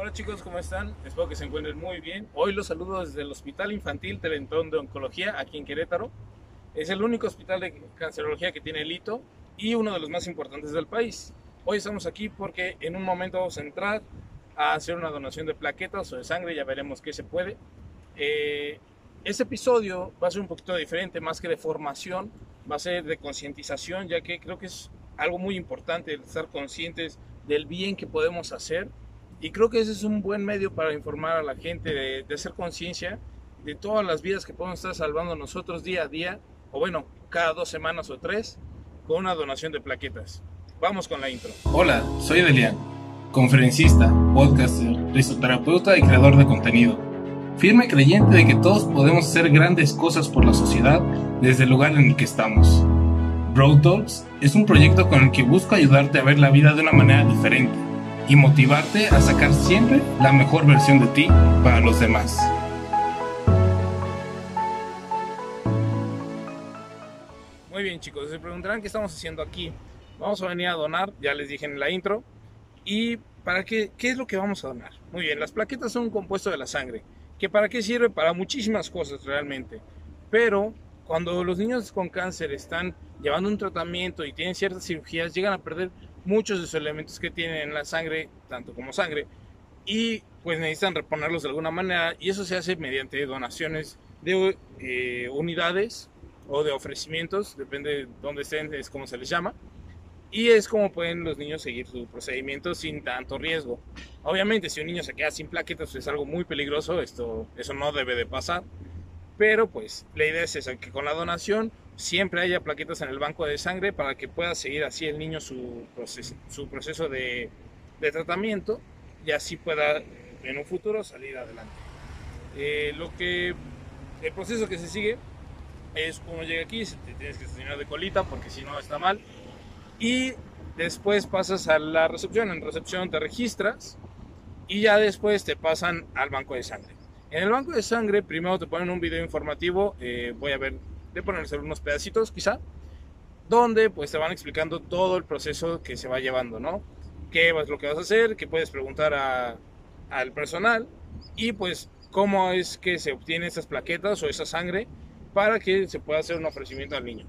Hola chicos, ¿cómo están? Espero que se encuentren muy bien. Hoy los saludo desde el Hospital Infantil Telentón de Oncología aquí en Querétaro. Es el único hospital de cancerología que tiene el hito y uno de los más importantes del país. Hoy estamos aquí porque en un momento vamos a entrar a hacer una donación de plaquetas o de sangre, ya veremos qué se puede. Eh, este episodio va a ser un poquito diferente, más que de formación, va a ser de concientización, ya que creo que es algo muy importante estar conscientes del bien que podemos hacer. Y creo que ese es un buen medio para informar a la gente, de, de hacer conciencia de todas las vidas que podemos estar salvando nosotros día a día, o bueno, cada dos semanas o tres, con una donación de plaquetas. Vamos con la intro. Hola, soy Delian, conferencista, podcaster, risoterapeuta y creador de contenido. Firme creyente de que todos podemos hacer grandes cosas por la sociedad desde el lugar en el que estamos. Bro Talks es un proyecto con el que busco ayudarte a ver la vida de una manera diferente y motivarte a sacar siempre la mejor versión de ti para los demás. Muy bien chicos, se preguntarán qué estamos haciendo aquí. Vamos a venir a donar, ya les dije en la intro. ¿Y para qué, qué es lo que vamos a donar? Muy bien, las plaquetas son un compuesto de la sangre, que para qué sirve para muchísimas cosas realmente. Pero cuando los niños con cáncer están llevando un tratamiento y tienen ciertas cirugías, llegan a perder muchos de los elementos que tienen en la sangre, tanto como sangre, y pues necesitan reponerlos de alguna manera, y eso se hace mediante donaciones de eh, unidades o de ofrecimientos, depende de dónde estén, es como se les llama, y es como pueden los niños seguir su procedimiento sin tanto riesgo. Obviamente, si un niño se queda sin plaquetas, pues es algo muy peligroso, esto, eso no debe de pasar, pero pues la idea es esa, que con la donación siempre haya plaquetas en el banco de sangre para que pueda seguir así el niño su proceso, su proceso de, de tratamiento y así pueda en un futuro salir adelante. Eh, lo que el proceso que se sigue es uno llega aquí, te tienes que estacionar de colita porque si no está mal y después pasas a la recepción, en recepción te registras y ya después te pasan al banco de sangre. En el banco de sangre primero te ponen un video informativo, eh, voy a ver de ponerse unos pedacitos quizá, donde pues te van explicando todo el proceso que se va llevando, ¿no? ¿Qué es lo que vas a hacer? ¿Qué puedes preguntar a, al personal? Y pues cómo es que se obtienen esas plaquetas o esa sangre para que se pueda hacer un ofrecimiento al niño.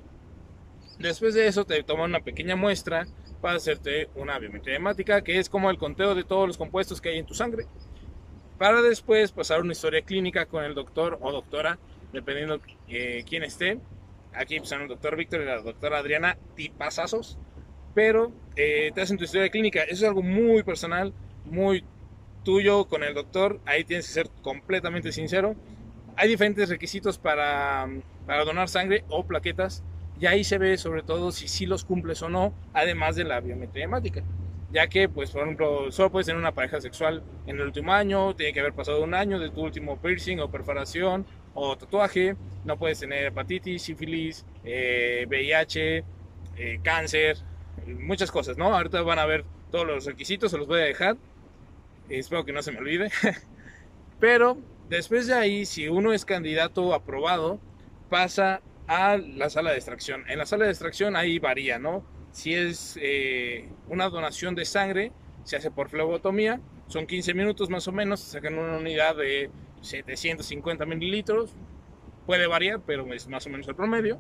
Después de eso te toman una pequeña muestra para hacerte una biometría hemática, que es como el conteo de todos los compuestos que hay en tu sangre, para después pasar una historia clínica con el doctor o doctora dependiendo eh, quién esté. Aquí pues, el doctor Víctor y la doctora Adriana, tipazazos, pero eh, te hacen tu historia clínica. Eso es algo muy personal, muy tuyo con el doctor. Ahí tienes que ser completamente sincero. Hay diferentes requisitos para, para donar sangre o plaquetas. Y ahí se ve sobre todo si sí los cumples o no, además de la biometría hemática. Ya que, pues, por ejemplo, solo puedes tener una pareja sexual en el último año, tiene que haber pasado un año de tu último piercing o perforación, o tatuaje, no puedes tener hepatitis, sífilis, eh, VIH, eh, cáncer, muchas cosas, ¿no? Ahorita van a ver todos los requisitos, se los voy a dejar. Espero que no se me olvide. Pero después de ahí, si uno es candidato aprobado, pasa a la sala de extracción. En la sala de extracción ahí varía, ¿no? Si es eh, una donación de sangre, se hace por flebotomía, son 15 minutos más o menos, sacan una unidad de 750 mililitros. Puede variar, pero es más o menos el promedio.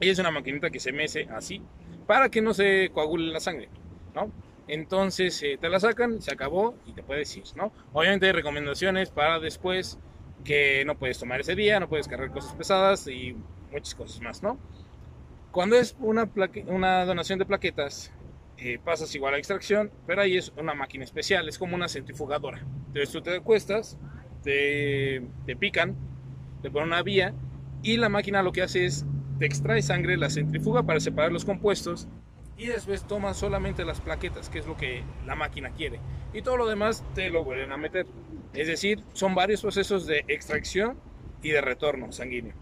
Y es una maquinita que se mece así para que no se coagule la sangre, ¿no? Entonces eh, te la sacan, se acabó y te puedes ir, ¿no? Obviamente hay recomendaciones para después que no puedes tomar ese día, no puedes cargar cosas pesadas y muchas cosas más, ¿no? Cuando es una, donación de plaquetas, eh, pasas igual a extracción, pero ahí es una máquina especial, es como una centrifugadora. Entonces tú te acuestas, te, te pican, te ponen una vía y la máquina lo que hace es te extrae sangre, la centrifuga para separar los compuestos y después toma solamente las plaquetas, que es lo que la máquina quiere. Y todo lo demás te lo vuelven a meter. Es decir, son varios procesos de extracción y de retorno sanguíneo.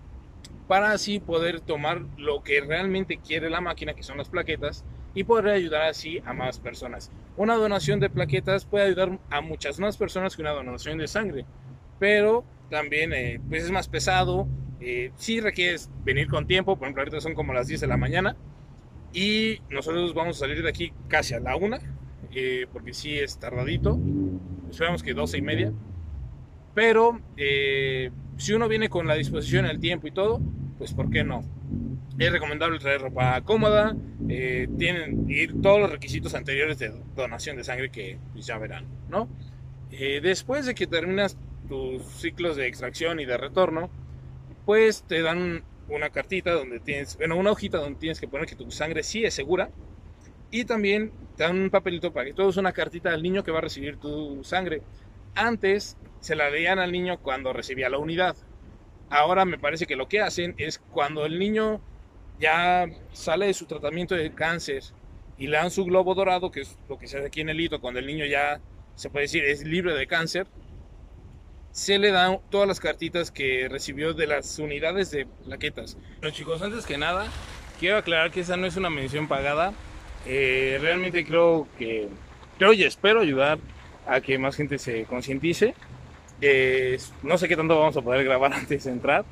Para así poder tomar lo que realmente quiere la máquina, que son las plaquetas, y poder ayudar así a más personas. Una donación de plaquetas puede ayudar a muchas más personas que una donación de sangre pero también eh, pues es más pesado. Eh, sí requieres venir con tiempo, por ejemplo, ahorita son como las 10 de la mañana y nosotros vamos a salir de aquí casi a la una eh, porque sí es tardadito. Esperamos que 12 y media. Pero eh, si uno viene con la disposición, el tiempo y todo, pues ¿por qué no? Es recomendable traer ropa cómoda, eh, tienen ir todos los requisitos anteriores de donación de sangre que pues, ya verán, ¿no? Eh, después de que terminas tus ciclos de extracción y de retorno, pues te dan una cartita donde tienes, bueno, una hojita donde tienes que poner que tu sangre sí es segura y también te dan un papelito para que todo es una cartita al niño que va a recibir tu sangre. Antes se la leían al niño cuando recibía la unidad. Ahora me parece que lo que hacen es cuando el niño ya sale de su tratamiento de cáncer y le dan su globo dorado, que es lo que se hace aquí en el hito, cuando el niño ya se puede decir es libre de cáncer, se le dan todas las cartitas que recibió de las unidades de plaquetas. Los chicos, antes que nada, quiero aclarar que esa no es una mención pagada. Eh, realmente creo que, creo y espero ayudar a que más gente se concientice. Eh, no sé qué tanto vamos a poder grabar antes de entrar,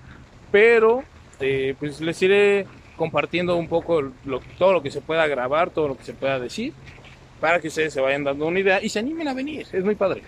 pero eh, pues les iré compartiendo un poco lo, todo lo que se pueda grabar, todo lo que se pueda decir, para que ustedes se vayan dando una idea y se animen a venir. Es muy padre.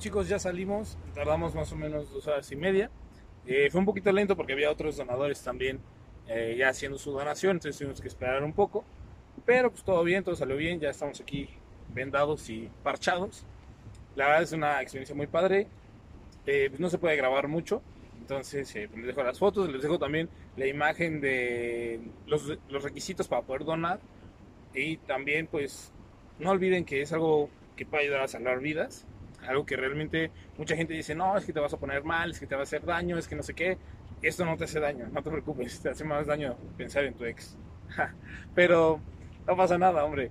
Chicos, ya salimos, tardamos más o menos dos horas y media. Eh, fue un poquito lento porque había otros donadores también eh, ya haciendo su donación, entonces tuvimos que esperar un poco. Pero pues todo bien, todo salió bien, ya estamos aquí vendados y parchados. La verdad es una experiencia muy padre. Eh, pues no se puede grabar mucho, entonces eh, les dejo las fotos, les dejo también la imagen de los, los requisitos para poder donar. Y también pues no olviden que es algo que puede ayudar a salvar vidas algo que realmente mucha gente dice, no, es que te vas a poner mal, es que te va a hacer daño, es que no sé qué. Esto no te hace daño, no te preocupes, te hace más daño pensar en tu ex. Pero no pasa nada, hombre.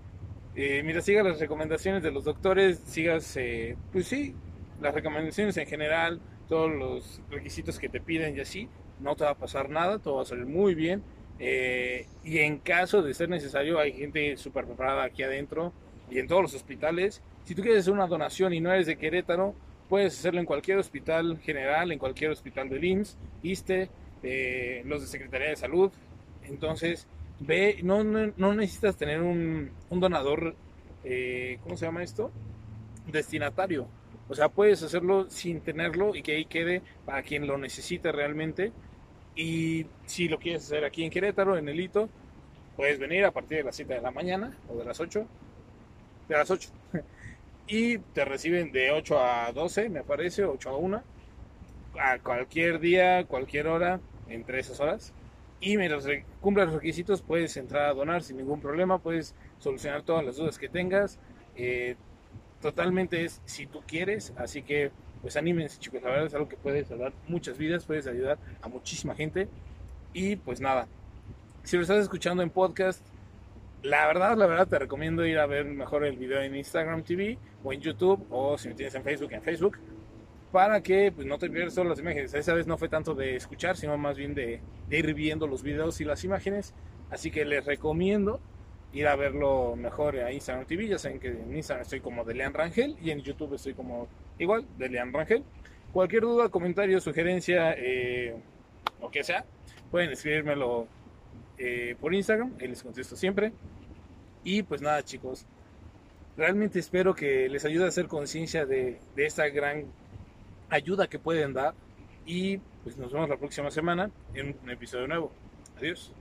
Eh, mira, siga las recomendaciones de los doctores, sigas, eh, pues sí, las recomendaciones en general, todos los requisitos que te piden y así, no te va a pasar nada, todo va a salir muy bien. Eh, y en caso de ser necesario, hay gente súper preparada aquí adentro y en todos los hospitales. Si tú quieres hacer una donación y no eres de Querétaro, puedes hacerlo en cualquier hospital general, en cualquier hospital del IMSS, ISTE, eh, los de Secretaría de Salud. Entonces, ve, no, no, no necesitas tener un, un donador, eh, ¿cómo se llama esto? Destinatario. O sea, puedes hacerlo sin tenerlo y que ahí quede para quien lo necesite realmente. Y si lo quieres hacer aquí en Querétaro, en el hito, puedes venir a partir de las 7 de la mañana o de las 8. De las 8. y te reciben de 8 a 12, me parece, 8 a 1. A cualquier día, cualquier hora, entre esas horas. Y mientras cumplas los requisitos, puedes entrar a donar sin ningún problema. Puedes solucionar todas las dudas que tengas. Eh, totalmente es si tú quieres. Así que, pues anímense, chicos. La verdad es algo que puede salvar muchas vidas, puedes ayudar a muchísima gente. Y pues nada, si lo estás escuchando en podcast, la verdad, la verdad te recomiendo ir a ver mejor el video en Instagram TV o en YouTube o si me tienes en Facebook, en Facebook, para que pues, no te pierdas solo las imágenes. Esa vez no fue tanto de escuchar, sino más bien de, ir viendo los videos y las imágenes. Así que les recomiendo ir a verlo mejor a Instagram TV. Ya saben que en Instagram estoy como Delean Rangel y en YouTube estoy como igual, Delean Rangel. Cualquier duda, comentario, sugerencia eh, o que sea, pueden escribírmelo eh, por Instagram, ahí les contesto siempre. Y pues nada, chicos, realmente espero que les ayude a hacer conciencia de, de esta gran ayuda que pueden dar. Y pues nos vemos la próxima semana en un episodio nuevo. Adiós.